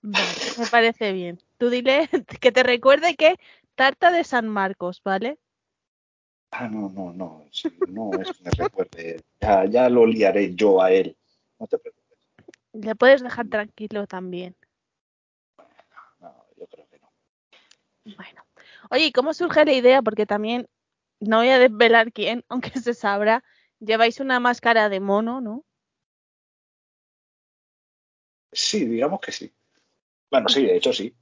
Vale, me parece bien. Tú dile que te recuerde que tarta de San Marcos, ¿vale? Ah, no, no, no, sí, no es que me recuerde, ya, ya lo liaré yo a él, no te preocupes. Le puedes dejar tranquilo también. No, yo creo que no. Bueno. Oye, ¿y cómo surge la idea? Porque también, no voy a desvelar quién, aunque se sabrá, lleváis una máscara de mono, ¿no? Sí, digamos que sí. Bueno, sí, de hecho sí.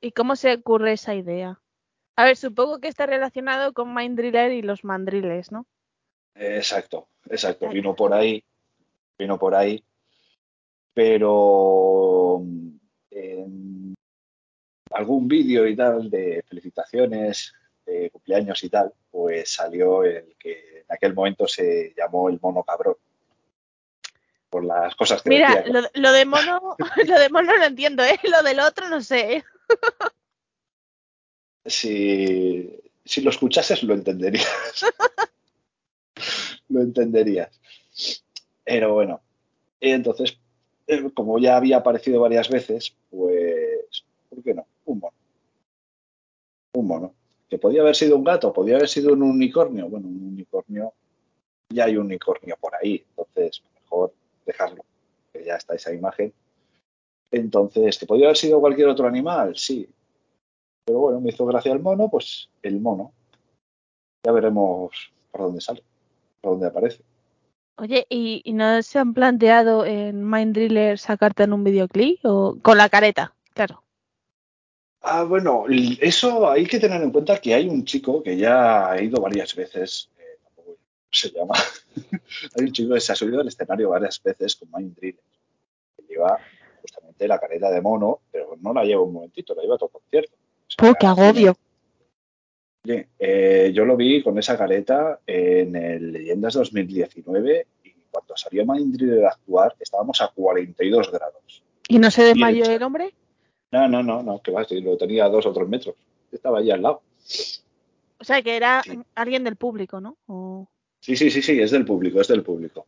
¿Y cómo se ocurre esa idea? A ver, supongo que está relacionado con Mindriller y los mandriles, ¿no? Exacto, exacto. Vino por ahí, vino por ahí, pero en algún vídeo y tal de felicitaciones, de cumpleaños y tal, pues salió el que en aquel momento se llamó el mono cabrón. Por las cosas que Mira, decía. lo, lo de mono, lo de mono lo entiendo, ¿eh? Lo del otro no sé. Si, lo escuchases lo entenderías. lo entenderías. Pero bueno, entonces eh, como ya había aparecido varias veces, pues, ¿por qué no? Un mono. Un mono. Que podía haber sido un gato, podía haber sido un unicornio. Bueno, un unicornio, ya hay un unicornio por ahí, entonces mejor dejarlo, que ya está esa imagen. Entonces, ¿que podía haber sido cualquier otro animal? Sí. Pero bueno, me hizo gracia el mono, pues el mono. Ya veremos por dónde sale, por dónde aparece. Oye, ¿y, y no se han planteado en Mind Driller sacarte en un videoclip o con la careta? Claro. Ah, bueno, eso hay que tener en cuenta que hay un chico que ya ha ido varias veces, eh, tampoco se llama, hay un chico que se ha subido al escenario varias veces con Mind Driller, que lleva justamente la careta de mono, pero no la lleva un momentito, la lleva todo el concierto. Sea, ¡Oh, qué agobio! Oye, eh, yo lo vi con esa careta en el Leyendas 2019 y cuando salió Mind Driller a actuar estábamos a 42 grados. ¿Y no se desmayó el hombre? No, no, no, no, que va, si lo tenía a dos o tres metros. Estaba allí al lado. O sea, que era Sí. alguien del público, ¿no? O... Sí, sí, sí, sí, es del público, es del público.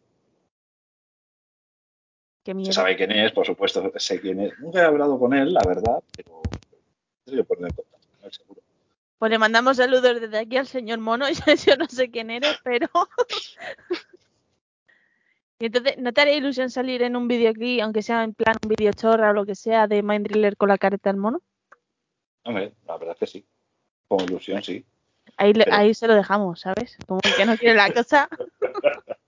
Qué Se miedo. sabe quién es, por supuesto, sé quién es. Nunca he hablado con él, la verdad, pero tengo que poner en contacto con él, seguro. Pues le mandamos saludos desde aquí al señor Mono. Yo no sé quién eres, pero. y entonces, ¿no te haría ilusión salir en un videoclip, aunque sea en plan un video chorra o lo que sea, de Mind Driller con la careta del mono? Hombre, la verdad es que sí. Con ilusión, sí. Ahí, le- Pero- ahí se lo dejamos, ¿sabes? Como que no quiere la cosa.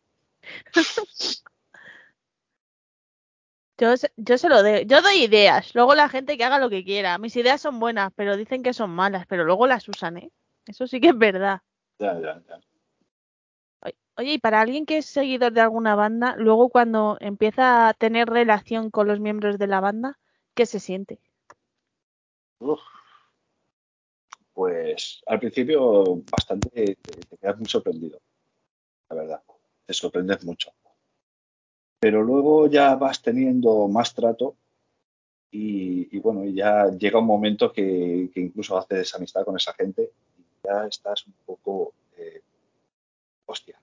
Yo, yo se lo doy. Yo doy ideas. Luego la gente que haga lo que quiera. Mis ideas son buenas, pero dicen que son malas, pero luego las usan, ¿eh? Eso sí que es verdad. Ya, ya, ya. Oye, Oye, y para alguien que es seguidor de alguna banda, luego cuando empieza a tener relación con los miembros de la banda, ¿qué se siente? Uf. Pues al principio bastante te, te quedas muy sorprendido, la verdad. Te sorprendes mucho. Pero luego ya vas teniendo más trato y, bueno, ya llega un momento que, incluso haces amistad con esa gente y ya estás un poco, eh, hostia.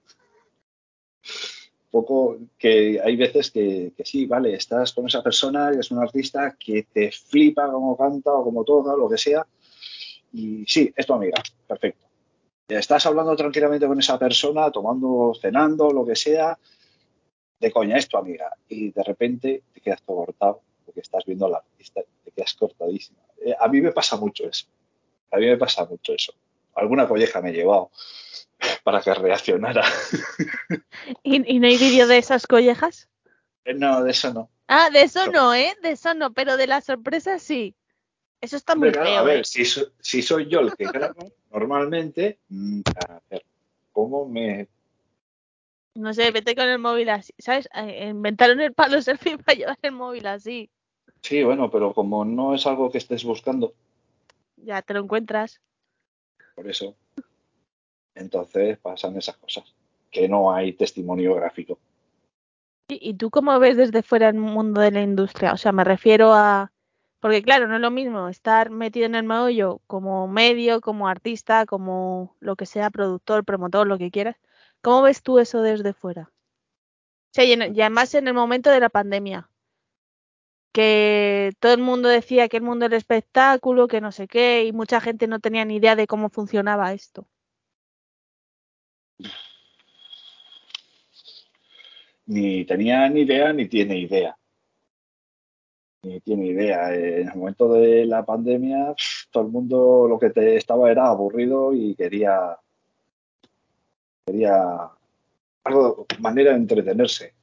Poco que hay veces que, que sí, vale, estás con esa persona, es un artista que te flipa como canta o como toca, lo que sea, y sí, es tu amiga, perfecto. Estás hablando tranquilamente con esa persona, tomando, cenando, lo que sea, de coña, es tu amiga. Y de repente te quedas todo cortado porque estás viendo la artista y te quedas cortadísima. Eh, a mí me pasa mucho eso. A mí me pasa mucho eso. Alguna colleja me he llevado para que reaccionara. ¿Y, y no hay vídeo de esas collejas? Eh, no, de eso no. Ah, de eso No. no, ¿eh? De eso no, pero de la sorpresa sí. Eso está muy claro, feo, a ver, ¿eh? si, so- si soy yo el que grabo, normalmente, mm, a ver, ¿cómo me No sé, vete con el móvil así, ¿sabes? Eh, Inventaron el palo selfie para llevar el móvil así. Sí, bueno, pero como no es algo que estés buscando, Ya te lo encuentras. por eso, entonces pasan esas cosas, que no hay testimonio gráfico. ¿Y, y tú cómo ves desde fuera el mundo de la industria? O sea, me refiero a... Porque claro, no es lo mismo estar metido en el meollo como medio, como artista, como lo que sea, productor, promotor, lo que quieras. ¿Cómo ves tú eso desde fuera? O sea, y, en- y además en el momento de la pandemia, que todo el mundo decía que el mundo del espectáculo, que no sé qué, y mucha gente no tenía ni idea de cómo funcionaba esto. Ni tenía ni idea ni tiene idea. Ni tiene idea. En el momento de la pandemia, todo el mundo lo que te estaba era aburrido y quería, quería algo, manera de entretenerse.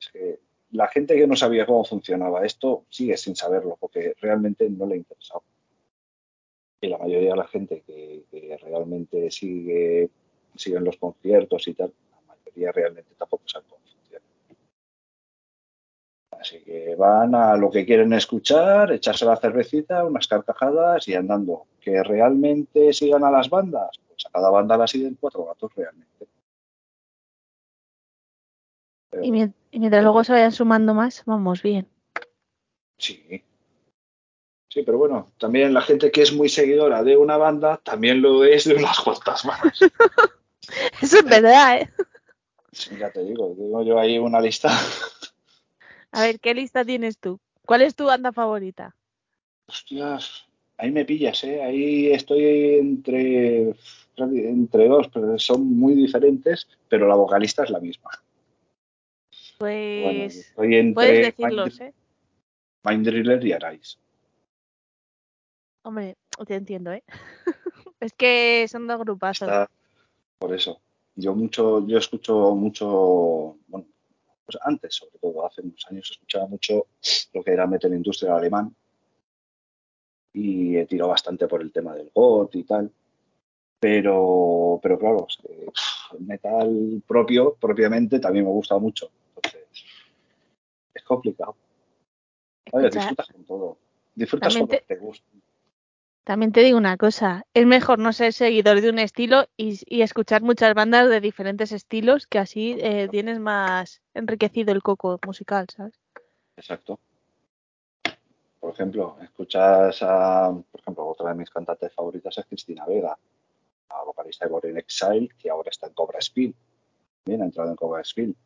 Es que la gente que no sabía cómo funcionaba esto sigue sin saberlo porque realmente no le interesaba. Y la mayoría de la gente que, realmente sigue siguen los conciertos y tal, la mayoría realmente tampoco sabe cómo funciona. Así que van a lo que quieren escuchar, echarse la cervecita, unas carcajadas y andando. Que realmente sigan a las bandas, pues a cada banda la siguen cuatro gatos realmente. Pero, Y, mien- y mientras luego se vayan sumando más, vamos bien. Sí. Sí, pero bueno, también la gente que es muy seguidora de una banda también lo es de unas cuantas más. Eso es verdad, ¿eh? Sí, ya te digo, tengo yo ahí una lista. A ver, ¿qué lista tienes tú? ¿Cuál es tu banda favorita? Hostias, ahí me pillas, ¿eh? Ahí estoy entre, entre dos, pero son muy diferentes, pero la vocalista es la misma. Pues entre puedes decirlos, Mind, ¿eh? Mind Driller y Arise. Hombre, te entiendo, ¿eh? es que son dos grupazos. Está por eso. Yo mucho, yo escucho mucho, bueno, pues antes, sobre todo, hace unos años escuchaba mucho lo que era metal industrial alemán y he tirado bastante por el tema del GOT y tal. Pero, pero claro, el metal propio, propiamente, también me gusta mucho. Entonces, es complicado. Oye, Escucha, disfrutas con todo. Disfrutas con lo que te gusta. También te digo una cosa, es mejor no ser seguidor de un estilo y, y escuchar muchas bandas de diferentes estilos, que así eh, tienes más enriquecido el coco musical, ¿sabes? Exacto. Por ejemplo, escuchas a, por ejemplo, otra de mis cantantes favoritas es Cristina Vega, la vocalista de Born in Exile, que ahora está en Cobra Spill. Bien, ha entrado en Cobra Spill.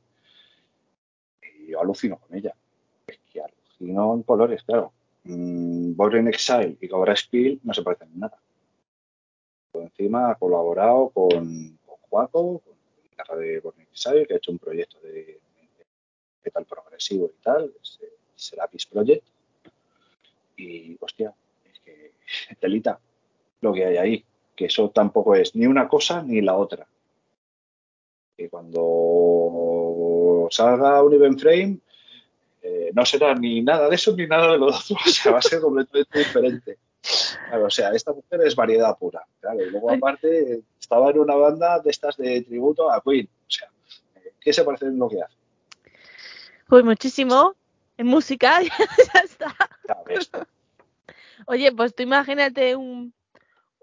Y yo alucino con ella. Es que alucino en colores, claro. Mm, Exile y Cobra Spill no se parecen en nada. Por encima ha colaborado con, Juaco, con la guitarra de Born in Exile, que ha hecho un proyecto de, metal progresivo y tal, es, es el Apis Project. Y, hostia, es que telita lo que hay ahí, que eso tampoco es ni una cosa ni la otra. Que cuando salga un event frame, eh, no será ni nada de eso ni nada de lo otro, o sea, va a ser completamente diferente. Claro, o sea, esta mujer es variedad pura, claro, y luego aparte estaba en una banda de estas de tributo a Queen, o sea, ¿qué se parece en lo que hace? Pues muchísimo, en música, ya está. Oye, pues tú imagínate un,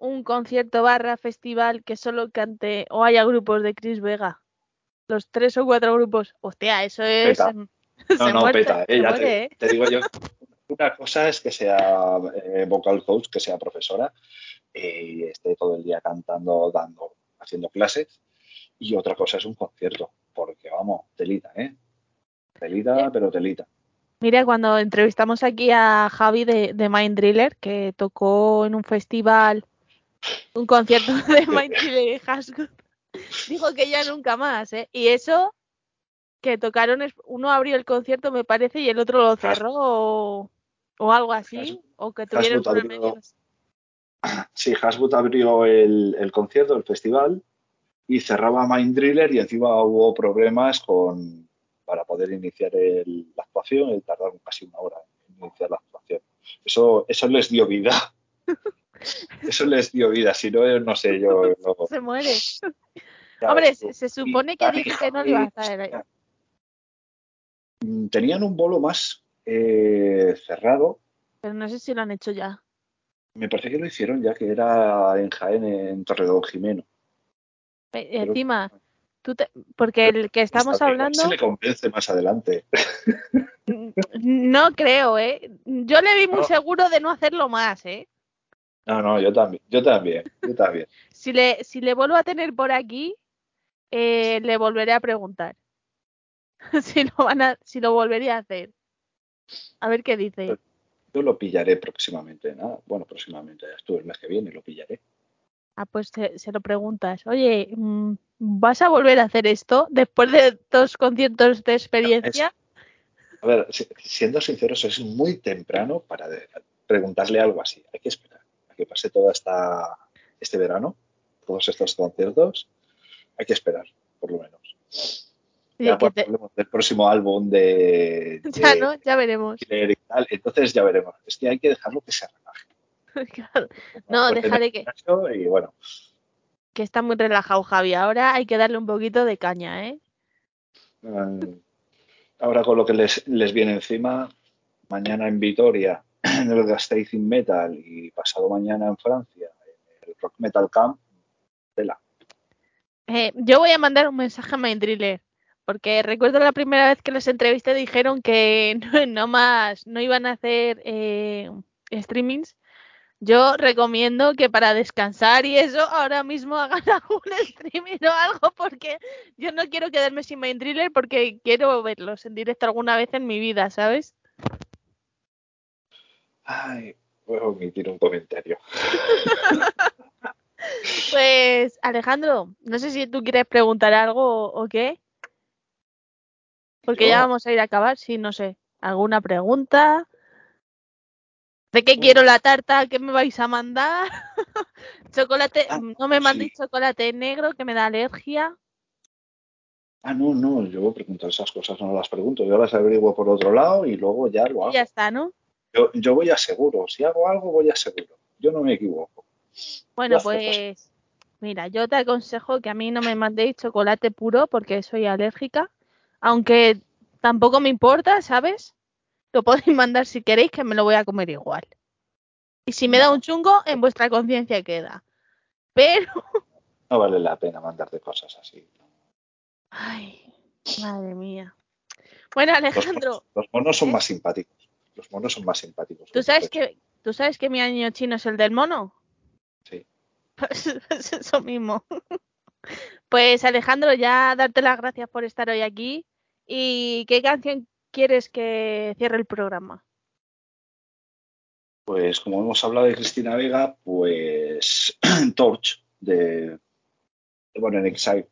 un concierto barra festival que solo cante o haya grupos de Chris Vega. Los tres o cuatro grupos. Hostia, eso es. Peta. em, No, no, muere, peta, eh, ya muere, te, ¿eh? te digo yo. Una cosa es que sea eh, vocal coach, que sea profesora eh, y esté todo el día cantando, dando, haciendo clases. Y otra cosa es un concierto, porque vamos, telita, ¿eh? Telita, pero telita. Mira, cuando entrevistamos aquí a Javi de, de Mind Driller, que tocó en un festival, un concierto de Mind Driller y Hasgood, dijo que ya nunca más, ¿eh? Y eso, que tocaron, es- uno abrió el concierto, me parece, y el otro lo cerró, o, o algo así, o que tuvieron sé. Sí, Haswood abrió el, el concierto, el festival, y cerraba Mind Driller y encima hubo problemas con para poder iniciar el- la actuación y tardaron casi una hora en iniciar la actuación. Eso, eso les dio vida. Eso les dio vida, si no, no sé, yo... no- Se muere. ya Hombre, se, se supone que que no lo iba a hostia, mm, Tenían un bolo más eh, cerrado, Pero no sé si lo han hecho ya. me parece que lo hicieron ya que era en Jaén, en Torredón Jimeno. Eh, Pero- Encima, tú te- porque el que estamos Esta vez hablando, Se le convence más adelante. no creo, ¿eh? Yo le vi muy No. seguro de no hacerlo más, ¿eh? No, no, yo también, yo también, yo también. Si le, si le vuelvo a tener por aquí, eh, le volveré a preguntar. si lo van a, si lo volvería a hacer. A ver qué dice. Yo lo pillaré próximamente, ¿no? Bueno, próximamente, ya estuve el mes que viene, lo pillaré. Ah, pues se, se lo preguntas. Oye, mm, ¿vas a volver a hacer esto después de dos conciertos de experiencia? A ver, si- siendo sinceros, es muy temprano para de- preguntarle algo así. Hay que esperar a que pase toda esta este verano, todos estos conciertos. Hay que esperar, por lo menos. Sí, Ya te- del próximo álbum de, ya, de ¿no? Ya veremos. Y tal, entonces ya veremos. Es que hay que dejarlo que se relaje. Claro. No, déjale del que, gimnasio Y bueno, que está muy relajado Javi. Ahora hay que darle un poquito de caña, ¿eh? Eh, Ahora con lo que les, les viene encima, mañana en Vitoria, en el Gasteiz Metal y pasado mañana en Francia, el Rock Metal Camp, tela. Eh, yo voy a mandar un mensaje a Mindriller, porque recuerdo la primera vez que los entrevisté dijeron que no, no más, no iban a hacer eh, streamings Yo recomiendo que para descansar y eso ahora mismo hagan algún streaming o algo porque yo no quiero quedarme sin Main Thriller porque quiero verlos en directo alguna vez en mi vida, ¿sabes? Ay, voy a omitir un comentario. Pues Alejandro, no sé si tú quieres preguntar algo o, qué. Porque ya vamos a ir a acabar, sí, no sé. ¿Alguna pregunta? ¿De qué quiero la tarta? ¿Qué me vais a mandar? chocolate, Ah, no me mandéis sí. chocolate negro que me da alergia. Ah, no, no, yo pregunto esas cosas, no las pregunto. Yo las averiguo por otro lado y luego ya lo Y hago. ya está, ¿no? Yo, yo voy a seguro. Si hago algo, voy a seguro. Yo no me equivoco. Bueno, pues mira, yo te aconsejo que a mí no me mandéis chocolate puro porque soy alérgica, aunque tampoco me importa, ¿sabes? Lo podéis mandar si queréis que me lo voy a comer igual. Y si me da un chungo, en vuestra conciencia queda. Pero, No vale la pena mandarte cosas así. ay, madre mía. Bueno, Alejandro, los monos son ¿Eh? más simpáticos. Los monos son más simpáticos. ¿tú sabes que tú sabes que mi año chino es el del mono? Sí. Pues, pues eso mismo. Pues Alejandro, ya darte las gracias por estar hoy aquí. ¿Y qué canción quieres que cierre el programa? Pues como hemos hablado de Cristina Vega, pues Torch de, de bueno, en Exile.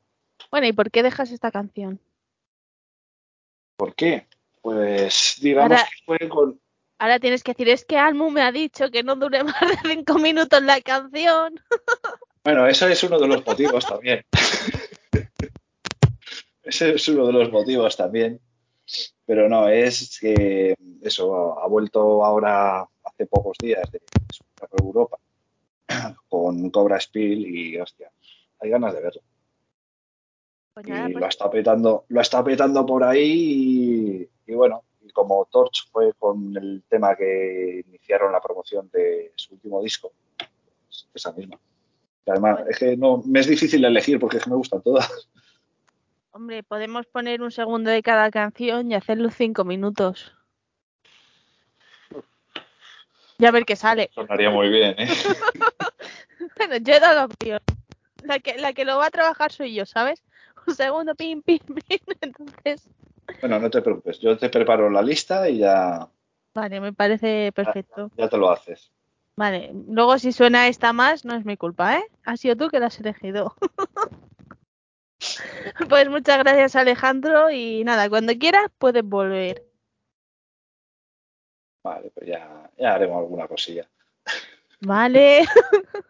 Bueno, ¿y por qué dejas esta canción? ¿Por qué? Pues digamos Ahora- que fue con... Ahora tienes que decir, es que Almu me ha dicho que no dure más de cinco minutos la canción. Bueno, ese es uno de los motivos también. Ese es uno de los motivos también. Pero no, es que eso ha vuelto ahora hace pocos días de Europa con Cobra Spill y hostia, hay ganas de verlo. Pues Y nada, lo pues, estado petando, lo estado petando por ahí y, y bueno, y como Torch fue con el tema que iniciaron la promoción de su último disco, pues esa misma. Y además, es que no, me es difícil elegir porque es que me gustan todas. hombre, podemos poner un segundo de cada canción y hacerlo cinco minutos. Y a ver qué sale. Sonaría muy bien, ¿eh? Bueno, yo he dado la opción. La que, la que lo va a trabajar soy yo, ¿sabes? Un segundo, pim, pim, pim. Entonces, Bueno, no te preocupes, yo te preparo la lista y ya, vale, me parece perfecto. ya te lo haces. Vale, luego si suena esta más, no es mi culpa, ¿eh? Has sido tú que la has elegido. pues muchas gracias, Alejandro, y nada, cuando quieras puedes volver. Vale, pues ya, ya haremos alguna cosilla. Vale.